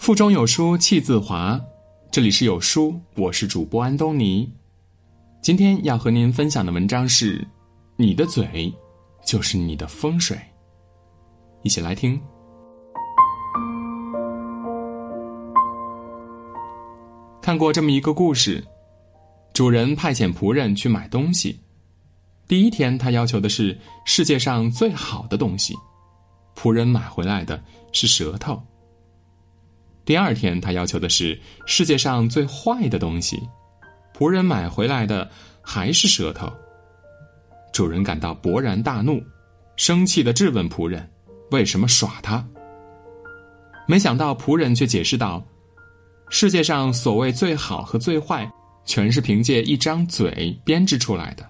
腹中有书气自华，这里是有书，我是主播安东尼。今天要和您分享的文章是：你的嘴，就是你的风水。一起来听。看过这么一个故事，主人派遣仆人去买东西。第一天，他要求的是世界上最好的东西，仆人买回来的是舌头。第二天，他要求的是世界上最坏的东西，仆人买回来的还是舌头。主人感到勃然大怒，生气的质问仆人：“为什么耍他？”没想到仆人却解释道。世界上所谓最好和最坏，全是凭借一张嘴编织出来的，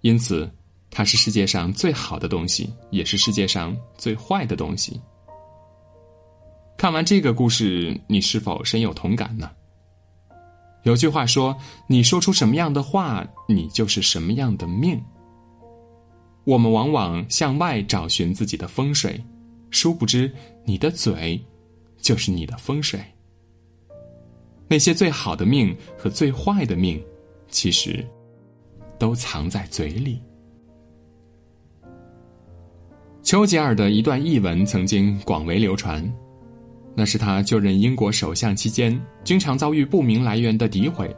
因此，它是世界上最好的东西，也是世界上最坏的东西。看完这个故事，你是否深有同感呢？有句话说：“你说出什么样的话，你就是什么样的命。”我们往往向外找寻自己的风水，殊不知你的嘴，就是你的风水。那些最好的命和最坏的命，其实都藏在嘴里。丘吉尔的一段译文曾经广为流传，那是他就任英国首相期间，经常遭遇不明来源的诋毁。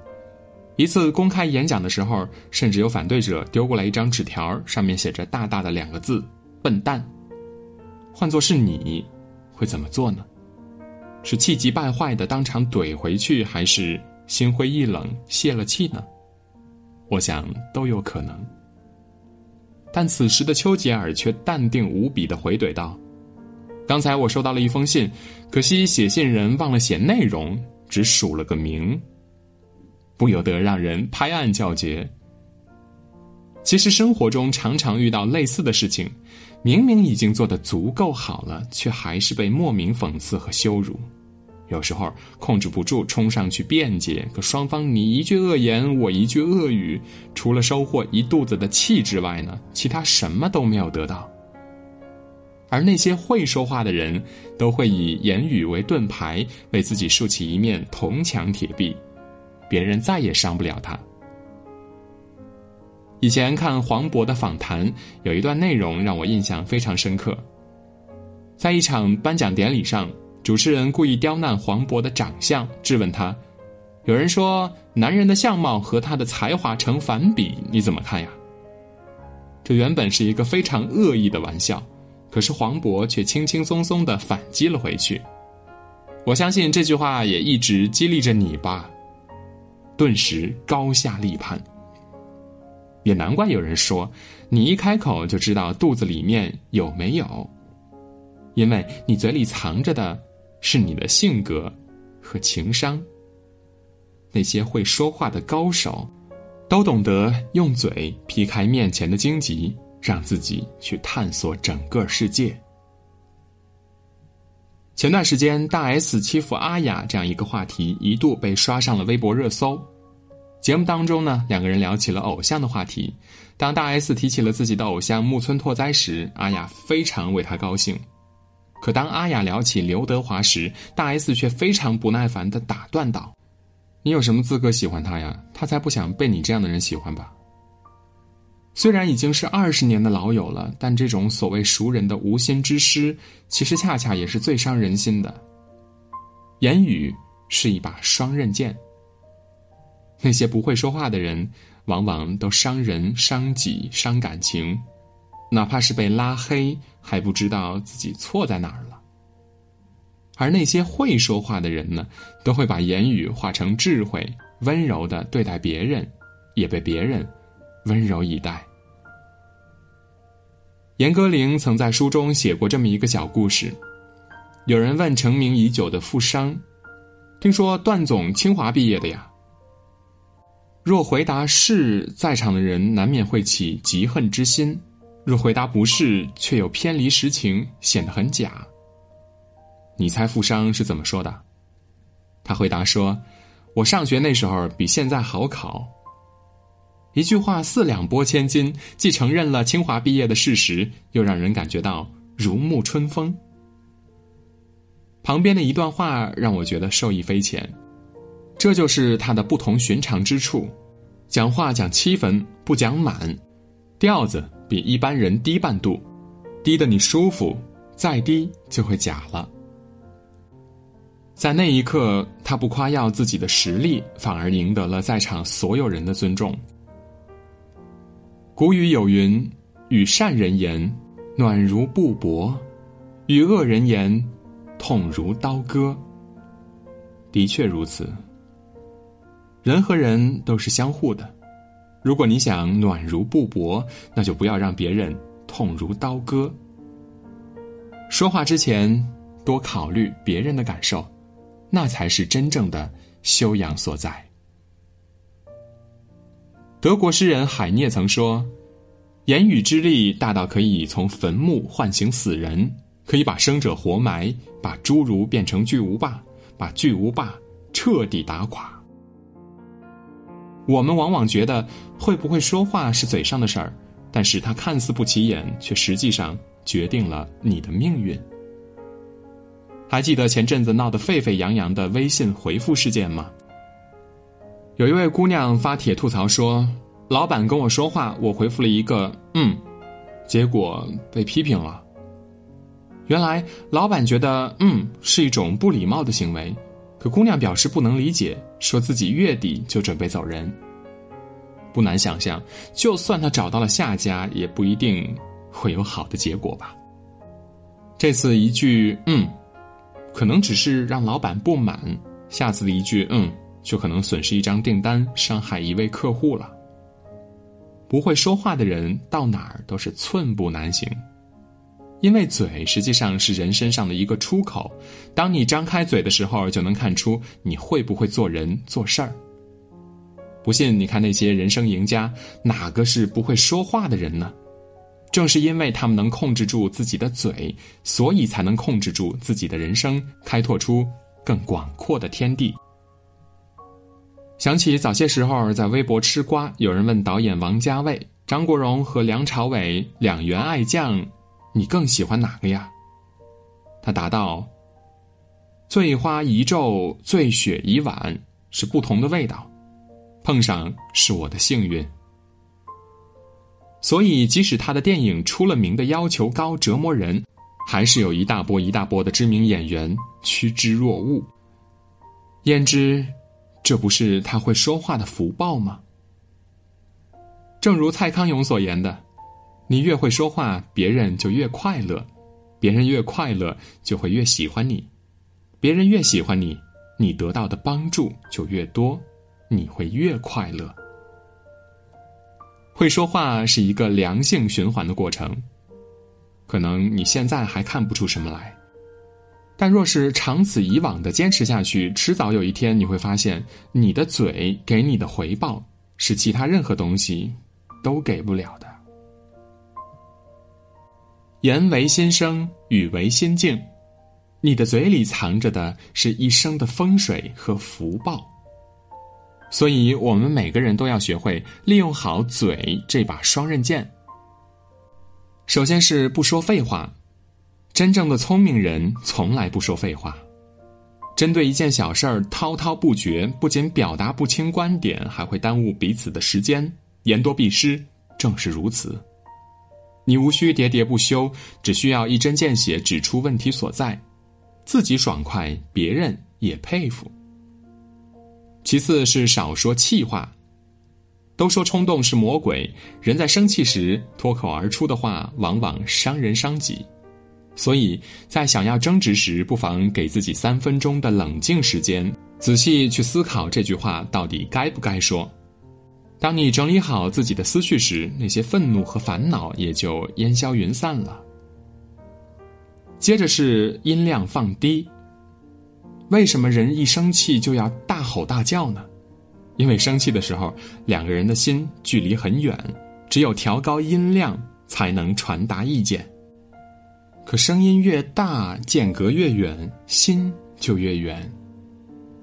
一次公开演讲的时候，甚至有反对者丢过来一张纸条，上面写着大大的两个字“笨蛋”。换作是你，会怎么做呢？是气急败坏的当场怼回去，还是心灰意冷泄了气呢？我想都有可能。但此时的丘吉尔却淡定无比的回怼道：“刚才我收到了一封信，可惜写信人忘了写内容，只署了个名。”不由得让人拍案叫绝。其实生活中常常遇到类似的事情。明明已经做得足够好了，却还是被莫名讽刺和羞辱。有时候控制不住冲上去辩解，可双方你一句恶言，我一句恶语，除了收获一肚子的气之外呢，其他什么都没有得到。而那些会说话的人，都会以言语为盾牌，为自己竖起一面铜墙铁壁，别人再也伤不了他。以前看黄渤的访谈，有一段内容让我印象非常深刻。在一场颁奖典礼上，主持人故意刁难黄渤的长相，质问他：“有人说男人的相貌和他的才华成反比，你怎么看呀？”这原本是一个非常恶意的玩笑，可是黄渤却轻轻松松的反击了回去。我相信这句话也一直激励着你吧。顿时高下立判。也难怪有人说，你一开口就知道肚子里面有没有，因为你嘴里藏着的是你的性格和情商。那些会说话的高手，都懂得用嘴劈开面前的荆棘，让自己去探索整个世界。前段时间，大 S 欺负阿雅这样一个话题，一度被刷上了微博热搜。节目当中呢，两个人聊起了偶像的话题。当大 S 提起了自己的偶像木村拓哉时，阿雅非常为他高兴。可当阿雅聊起刘德华时，大 S 却非常不耐烦的打断道：“你有什么资格喜欢他呀？他才不想被你这样的人喜欢吧。”虽然已经是二十年的老友了，但这种所谓熟人的无心之失，其实恰恰也是最伤人心的。言语是一把双刃剑。那些不会说话的人，往往都伤人、伤己、伤感情，哪怕是被拉黑，还不知道自己错在哪儿了。而那些会说话的人呢，都会把言语化成智慧，温柔的对待别人，也被别人温柔以待。严歌苓曾在书中写过这么一个小故事：有人问成名已久的富商，听说段总清华毕业的呀？若回答是，在场的人难免会起嫉恨之心；若回答不是，却又偏离实情，显得很假。你猜富商是怎么说的？他回答说：“我上学那时候比现在好考。”一句话四两拨千斤，既承认了清华毕业的事实，又让人感觉到如沐春风。旁边的一段话让我觉得受益匪浅，这就是他的不同寻常之处：讲话讲七分，不讲满，调子比一般人低半度，低的你舒服，再低就会假了。在那一刻，他不夸耀自己的实力，反而赢得了在场所有人的尊重。古语有云：“与善人言，暖如布帛；与恶人言，痛如刀割。”的确如此。人和人都是相互的，如果你想暖如布帛，那就不要让别人痛如刀割。说话之前，多考虑别人的感受。那才是真正的修养所在。德国诗人海涅曾说：“言语之力大到可以从坟墓唤醒死人，可以把生者活埋，把侏儒变成巨无霸，把巨无霸彻底打垮。”我们往往觉得会不会说话是嘴上的事儿，但是它看似不起眼，却实际上决定了你的命运。还记得前阵子闹得沸沸扬扬的微信回复事件吗？有一位姑娘发帖吐槽说：“老板跟我说话，我回复了一个‘嗯’，结果被批评了。原来老板觉得‘嗯’是一种不礼貌的行为，可姑娘表示不能理解，说自己月底就准备走人。不难想象，就算她找到了下家，也不一定会有好的结果吧。这次一句‘嗯’。”可能只是让老板不满，下次的一句“嗯”就可能损失一张订单，伤害一位客户了。不会说话的人到哪儿都是寸步难行，因为嘴实际上是人身上的一个出口。当你张开嘴的时候，就能看出你会不会做人做事儿。不信，你看那些人生赢家，哪个是不会说话的人呢？正是因为他们能控制住自己的嘴，所以才能控制住自己的人生，开拓出更广阔的天地。想起早些时候在微博吃瓜，有人问导演王家卫、张国荣和梁朝伟两员爱将，你更喜欢哪个呀？他答道：“醉花一昼，醉雪一晚，是不同的味道，碰上是我的幸运。”所以，即使他的电影出了名的要求高、折磨人，还是有一大波一大波的知名演员趋之若鹜。焉知，这不是他会说话的福报吗？正如蔡康永所言的：“你越会说话，别人就越快乐；别人越快乐，就会越喜欢你；别人越喜欢你，你得到的帮助就越多，你会越快乐。”会说话是一个良性循环的过程，可能你现在还看不出什么来，但若是长此以往的坚持下去，迟早有一天你会发现，你的嘴给你的回报是其他任何东西都给不了的。言为心声，语为心境，你的嘴里藏着的是一生的风水和福报。所以，我们每个人都要学会利用好嘴这把双刃剑。首先是不说废话，真正的聪明人从来不说废话。针对一件小事儿滔滔不绝，不仅表达不清观点，还会耽误彼此的时间，言多必失。正是如此，你无需喋喋不休，只需要一针见血指出问题所在，自己爽快，别人也佩服。其次是少说气话。都说冲动是魔鬼，人在生气时脱口而出的话，往往伤人伤己。所以在想要争执时，不妨给自己三分钟的冷静时间，仔细去思考这句话到底该不该说。当你整理好自己的思绪时，那些愤怒和烦恼也就烟消云散了。接着是音量放低。为什么人一生气就要大吼大叫呢？因为生气的时候，两个人的心距离很远，只有调高音量才能传达意见。可声音越大，间隔越远，心就越远。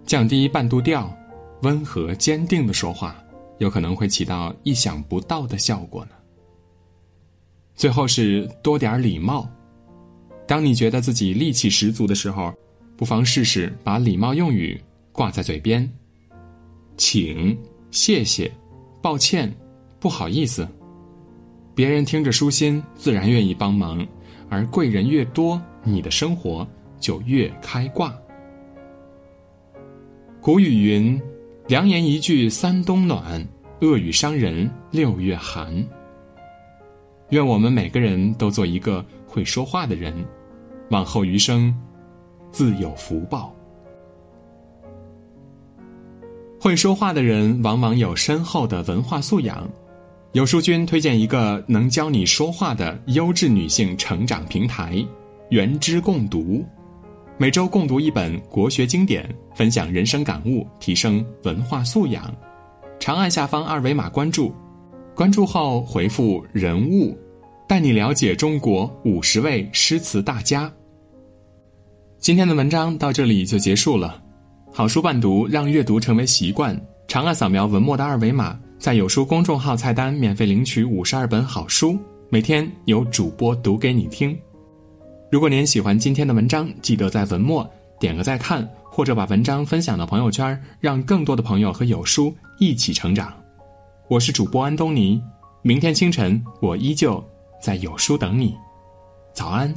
降低半度调，温和坚定的说话，有可能会起到意想不到的效果呢。最后是多点礼貌。当你觉得自己力气十足的时候。不妨试试把礼貌用语挂在嘴边。请、谢谢、抱歉、不好意思，别人听着舒心，自然愿意帮忙。而贵人越多，你的生活就越开挂。古语云：“良言一句三冬暖，恶语伤人六月寒。”愿我们每个人都做一个会说话的人，往后余生自有福报。会说话的人往往有深厚的文化素养。有书君推荐一个能教你说话的优质女性成长平台——原知共读，每周共读一本国学经典，分享人生感悟，提升文化素养。长按下方二维码关注，关注后回复“人物”，带你了解中国五十位诗词大家。今天的文章到这里就结束了。好书伴读，让阅读成为习惯。长按扫描文末的二维码。在有书公众号菜单免费领取五十二本好书，每天有主播读给你听。如果您喜欢今天的文章，记得在文末点个再看，或者把文章分享到朋友圈，让更多的朋友和有书一起成长。我是主播安东尼，明天清晨我依旧在有书等你，早安。